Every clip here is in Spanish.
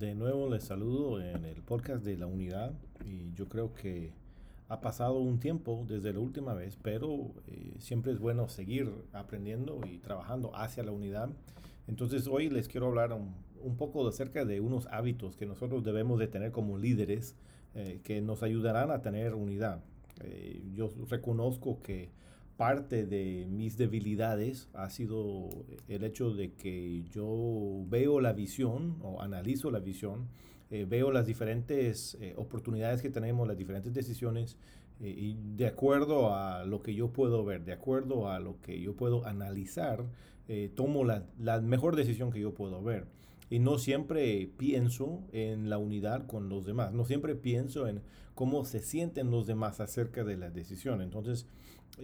De nuevo les saludo en el podcast de la unidad y yo creo que ha pasado un tiempo desde la última vez, pero eh, siempre es bueno seguir aprendiendo y trabajando hacia la unidad. Entonces hoy les quiero hablar un, poco acerca de unos hábitos que nosotros debemos de tener como líderes eh, que nos ayudarán a tener unidad. Eh, yo reconozco que parte de mis debilidades ha sido el hecho de que yo veo la visión o analizo la visión, eh, veo las diferentes eh, oportunidades que tenemos, las diferentes decisiones eh, y de acuerdo a lo que yo puedo ver, de acuerdo a lo que yo puedo analizar, tomo la, la mejor decisión que yo puedo ver y no siempre pienso en la unidad con los demás, no siempre pienso en cómo se sienten los demás acerca de la decisión. Entonces,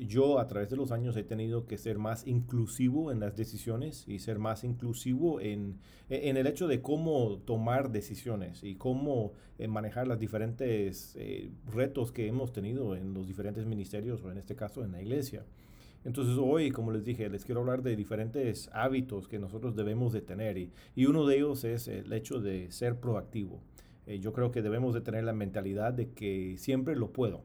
yo a través de los años he tenido que ser más inclusivo en las decisiones y ser más inclusivo en, en el hecho de cómo tomar decisiones y cómo eh, manejar los diferentes eh, retos que hemos tenido en los diferentes ministerios o en este caso en la iglesia. Entonces hoy, como les dije, les quiero hablar de diferentes hábitos que nosotros debemos de tener y, uno de ellos es el hecho de ser proactivo. Eh, yo creo que debemos de tener la mentalidad de que siempre lo puedo.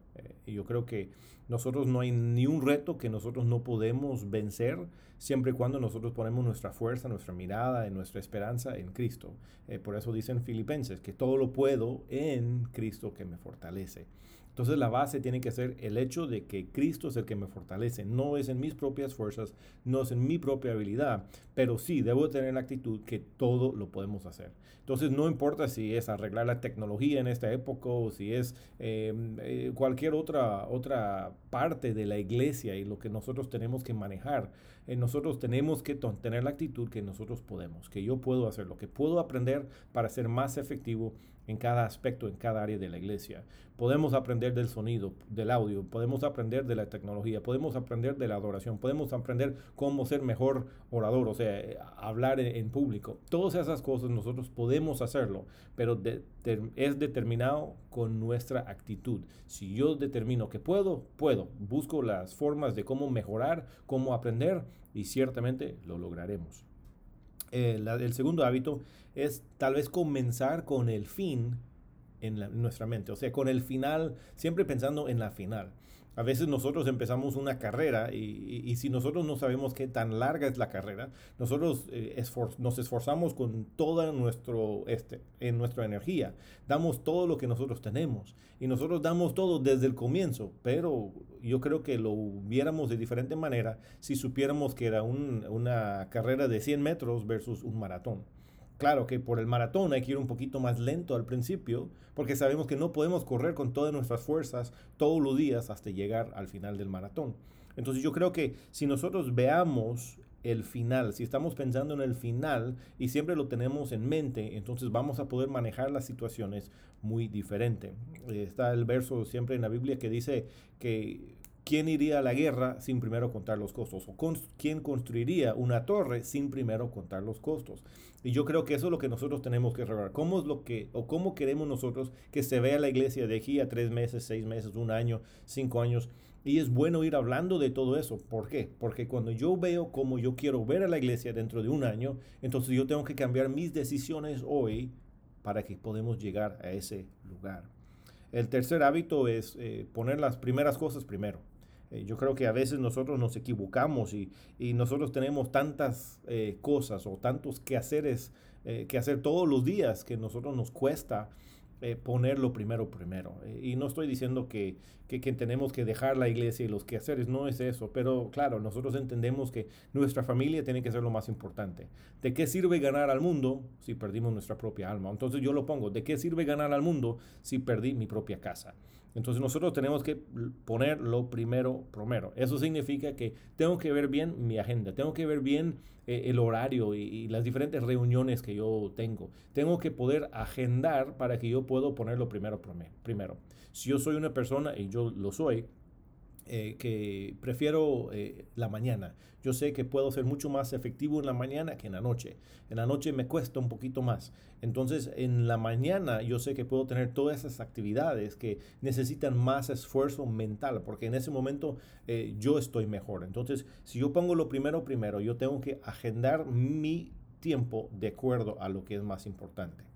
Y yo creo que nosotros no hay ni un reto que nosotros no podemos vencer siempre y cuando nosotros ponemos nuestra fuerza, nuestra mirada, y nuestra esperanza en Cristo. Eh, por eso dicen filipenses que todo lo puedo en Cristo que me fortalece. Entonces la base tiene que ser el hecho de que Cristo es el que me fortalece, no es en mis propias fuerzas, no es en mi propia habilidad, pero sí debo tener la actitud que todo lo podemos hacer. Entonces no importa si es arreglar la tecnología en esta época o si es em, eh, cualquier otra, otra parte de la iglesia y lo que nosotros tenemos que manejar, eh, nosotros tenemos que tener la actitud que nosotros podemos, que yo puedo hacer, lo que puedo aprender para ser más efectivo en cada aspecto, en cada área de la iglesia. Podemos aprender del sonido, del audio, podemos aprender de la tecnología, podemos aprender de la adoración, podemos aprender cómo ser mejor orador, o sea, eh, hablar en, público. Todas esas cosas nosotros podemos hacerlo, pero es determinado con nuestra actitud. Si yo determino que puedo, puedo. Busco las formas de cómo mejorar, cómo aprender y ciertamente lo lograremos. Eh, el segundo hábito es tal vez comenzar con el fin en, nuestra mente, o sea, con el final, siempre pensando en la final. A veces nosotros empezamos una carrera y, si nosotros no sabemos qué tan larga es la carrera, nosotros eh, nos esforzamos con toda nuestro, este, en nuestra energía, damos todo lo que nosotros tenemos y nosotros damos todo desde el comienzo, pero yo creo que lo viéramos de diferente manera si supiéramos que era una carrera de 100 metros versus un maratón. Claro que por el maratón hay que ir un poquito más lento al principio, porque sabemos que no podemos correr con todas nuestras fuerzas todos los días hasta llegar al final del maratón. Entonces yo creo que si nosotros veamos el final, si estamos pensando en el final y siempre lo tenemos en mente, entonces vamos a poder manejar las situaciones muy diferente. Está el verso siempre en la Biblia que dice que ¿Quién iría a la guerra sin primero contar los costos? ¿O quién construiría una torre sin primero contar los costos? Y yo creo que eso es lo que nosotros tenemos que revelar. ¿Cómo es lo que, o cómo queremos nosotros que se vea la iglesia de aquí a tres meses, seis meses, un año, cinco años? Y es bueno ir hablando de todo eso. ¿Por qué? Porque cuando yo veo cómo yo quiero ver a la iglesia dentro de un año, entonces yo tengo que cambiar mis decisiones hoy para que podamos llegar a ese lugar. El tercer hábito es eh, poner las primeras cosas primero. Eh, yo creo que a veces nosotros nos equivocamos y, nosotros tenemos tantas eh, cosas o tantos quehaceres que hacer todos los días que nosotros nos cuesta eh, ponerlo primero primero. Eh, y no estoy diciendo que, que, tenemos que dejar la iglesia y los quehaceres, no es eso, pero claro, nosotros entendemos que nuestra familia tiene que ser lo más importante. ¿De qué sirve ganar al mundo si perdimos nuestra propia alma? Entonces yo lo pongo, ¿de qué sirve ganar al mundo si perdí mi propia casa? Entonces nosotros tenemos que poner lo primero primero. Eso significa que tengo que ver bien mi agenda, tengo que ver bien eh, el horario y, las diferentes reuniones que yo tengo. Tengo que poder agendar para que yo pueda ponerlo primero primero. Si yo soy una persona, y yo lo soy, eh, que prefiero eh, la mañana. Yo sé que puedo ser mucho más efectivo en la mañana que en la noche. En la noche me cuesta un poquito más. Entonces, en la mañana yo sé que puedo tener todas esas actividades que necesitan más esfuerzo mental, porque en ese momento eh, yo estoy mejor. Entonces, si yo pongo lo primero primero, yo tengo que agendar mi tiempo de acuerdo a lo que es más importante.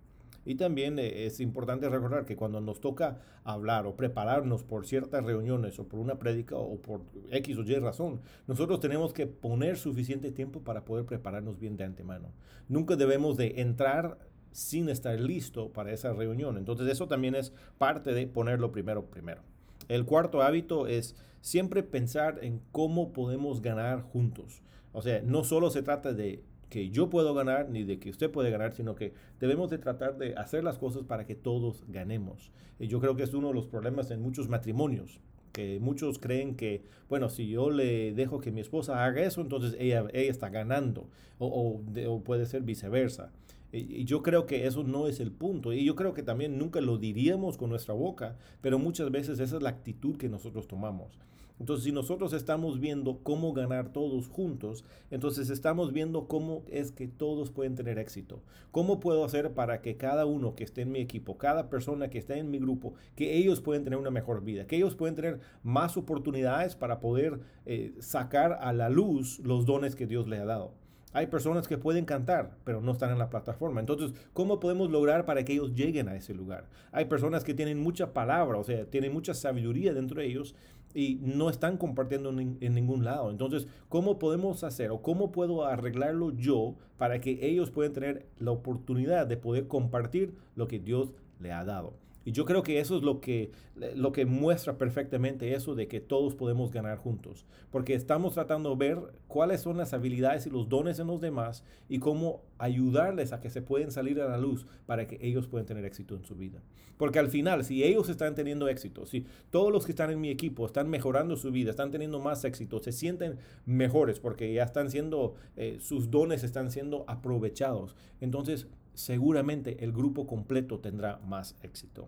Y también eh, es importante recordar que cuando nos toca hablar o prepararnos por ciertas reuniones o por una prédica o por X o Y razón, nosotros tenemos que poner suficiente tiempo para poder prepararnos bien de antemano. Nunca debemos de entrar sin estar listo para esa reunión. Entonces eso también es parte de ponerlo primero primero. El cuarto hábito es siempre pensar en cómo podemos ganar juntos. O sea, no solo se trata de que yo puedo ganar ni de que usted puede ganar, sino que debemos de tratar de hacer las cosas para que todos ganemos. Y yo creo que es uno de los problemas en muchos matrimonios, que muchos creen que, bueno, si yo le dejo que mi esposa haga eso, entonces ella, ella está ganando, o, o puede ser viceversa. Y yo creo que eso no es el punto. Y yo creo que también nunca lo diríamos con nuestra boca, pero muchas veces esa es la actitud que nosotros tomamos. Entonces, si nosotros estamos viendo cómo ganar todos juntos, entonces estamos viendo cómo es que todos pueden tener éxito. ¿Cómo puedo hacer para que cada uno que esté en mi equipo, cada persona que esté en mi grupo, que ellos pueden tener una mejor vida, que ellos pueden tener más oportunidades para poder eh, sacar a la luz los dones que Dios les ha dado? Hay personas que pueden cantar, pero no están en la plataforma. Entonces, ¿cómo podemos lograr para que ellos lleguen a ese lugar? Hay personas que tienen mucha palabra, o sea, tienen mucha sabiduría dentro de ellos y no están compartiendo en, ningún lado. Entonces, ¿cómo podemos hacer o cómo puedo arreglarlo yo para que ellos puedan tener la oportunidad de poder compartir lo que Dios le ha dado? Y yo creo que eso es lo que, lo que muestra perfectamente eso de que todos podemos ganar juntos. Porque estamos tratando de ver cuáles son las habilidades y los dones en los demás y cómo ayudarles a que se pueden salir a la luz para que ellos puedan tener éxito en su vida. Porque al final, si ellos están teniendo éxito, si todos los que están en mi equipo están mejorando su vida, están teniendo más éxito, se sienten mejores porque ya están siendo, eh, sus dones están siendo aprovechados. Entonces, seguramente el grupo completo tendrá más éxito.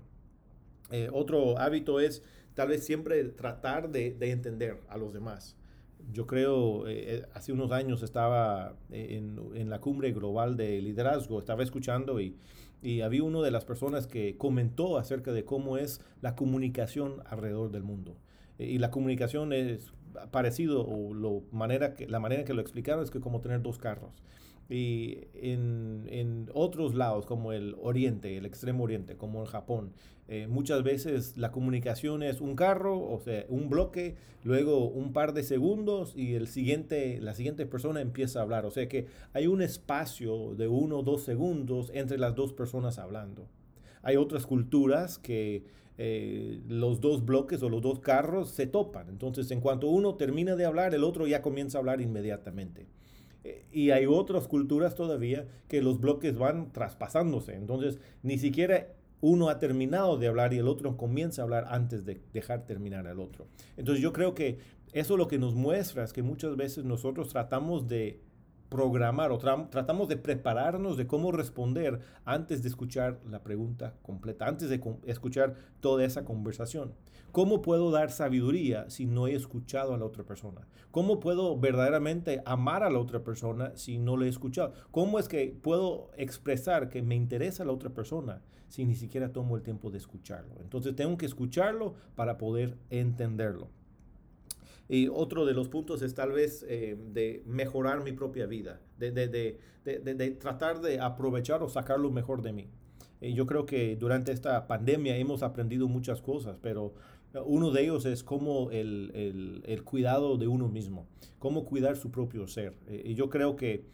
Eh, otro hábito es tal vez siempre tratar de, entender a los demás. Yo creo, eh, eh, hace unos años estaba en, la cumbre global de liderazgo, estaba escuchando y, había una de las personas que comentó acerca de cómo es la comunicación alrededor del mundo. y la comunicación es parecido, o lo manera que, la manera que lo explicaron es que como tener dos carros. Y en, en, otros lados, como el Oriente, el Extremo Oriente, como en Japón, eh, muchas veces la comunicación es un carro, o sea, un bloque, luego un par de segundos y el siguiente, la siguiente persona empieza a hablar. O sea que hay un espacio de uno o dos segundos entre las dos personas hablando. Hay otras culturas que eh, los dos bloques o los dos carros se topan. Entonces, en cuanto uno termina de hablar, el otro ya comienza a hablar inmediatamente y hay otras culturas todavía que los bloques van traspasándose. Entonces, ni siquiera uno ha terminado de hablar y el otro comienza a hablar antes de dejar terminar al otro. Entonces, yo creo que eso lo que nos muestra es que muchas veces nosotros tratamos de programar o tratamos de prepararnos de cómo responder antes de escuchar la pregunta completa, antes de escuchar toda esa conversación. ¿Cómo puedo dar sabiduría si no he escuchado a la otra persona? ¿Cómo puedo verdaderamente amar a la otra persona si no le he escuchado? ¿Cómo es que puedo expresar que me interesa la otra persona si ni siquiera tomo el tiempo de escucharlo? Entonces tengo que escucharlo para poder entenderlo. Y otro de los puntos es tal vez eh, de mejorar mi propia vida, de, de, de, tratar de aprovechar o sacar lo mejor de mí. Y yo creo que durante esta pandemia hemos aprendido muchas cosas, pero uno de ellos es cómo el, el, el cuidado de uno mismo, cómo cuidar su propio ser. Y yo creo que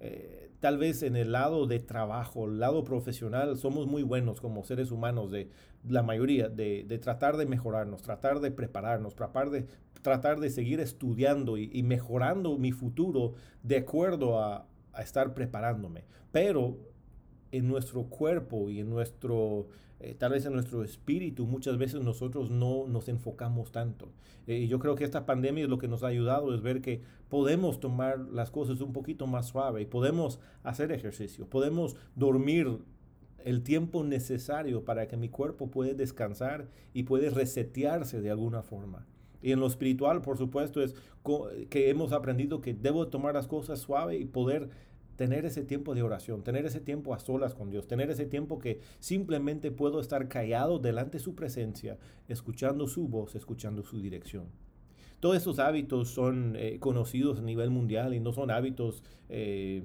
eh, tal vez en el lado de trabajo, el lado profesional, somos muy buenos como seres humanos, de la mayoría, de, de tratar de mejorarnos, tratar de prepararnos, tratar de, tratar de seguir estudiando y, mejorando mi futuro de acuerdo a, a estar preparándome. Pero en nuestro cuerpo y en nuestro eh, tal vez en nuestro espíritu, muchas veces nosotros no nos enfocamos tanto. Eh, y yo creo que esta pandemia es lo que nos ha ayudado, es ver que podemos tomar las cosas un poquito más suave, podemos hacer ejercicio, podemos dormir el tiempo necesario para que mi cuerpo pueda descansar y puede resetearse de alguna forma. Y en lo espiritual, por supuesto, es que hemos aprendido que debo tomar las cosas suave y poder tener ese tiempo de oración, tener ese tiempo a solas con Dios, tener ese tiempo que simplemente puedo estar callado delante de su presencia, escuchando su voz, escuchando su dirección. todos esos hábitos son eh, conocidos a nivel mundial y no son hábitos eh,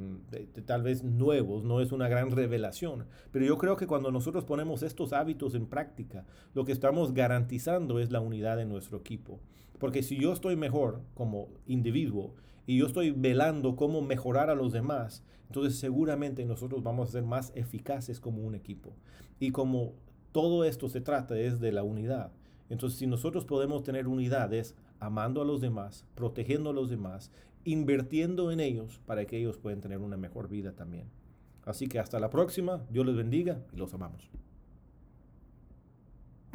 tal vez nuevos, no es una gran revelación. Pero yo creo que cuando nosotros ponemos estos hábitos en práctica, lo que estamos garantizando es la unidad de nuestro equipo. Porque si yo estoy mejor como individuo y yo estoy velando cómo mejorar a los demás, entonces seguramente nosotros vamos a ser más eficaces como un equipo. Y como todo esto se trata es de la unidad. Entonces si nosotros podemos tener unidades amando a los demás, protegiendo a los demás, invirtiendo en ellos para que ellos puedan tener una mejor vida también. Así que hasta la próxima, Dios les bendiga y los amamos.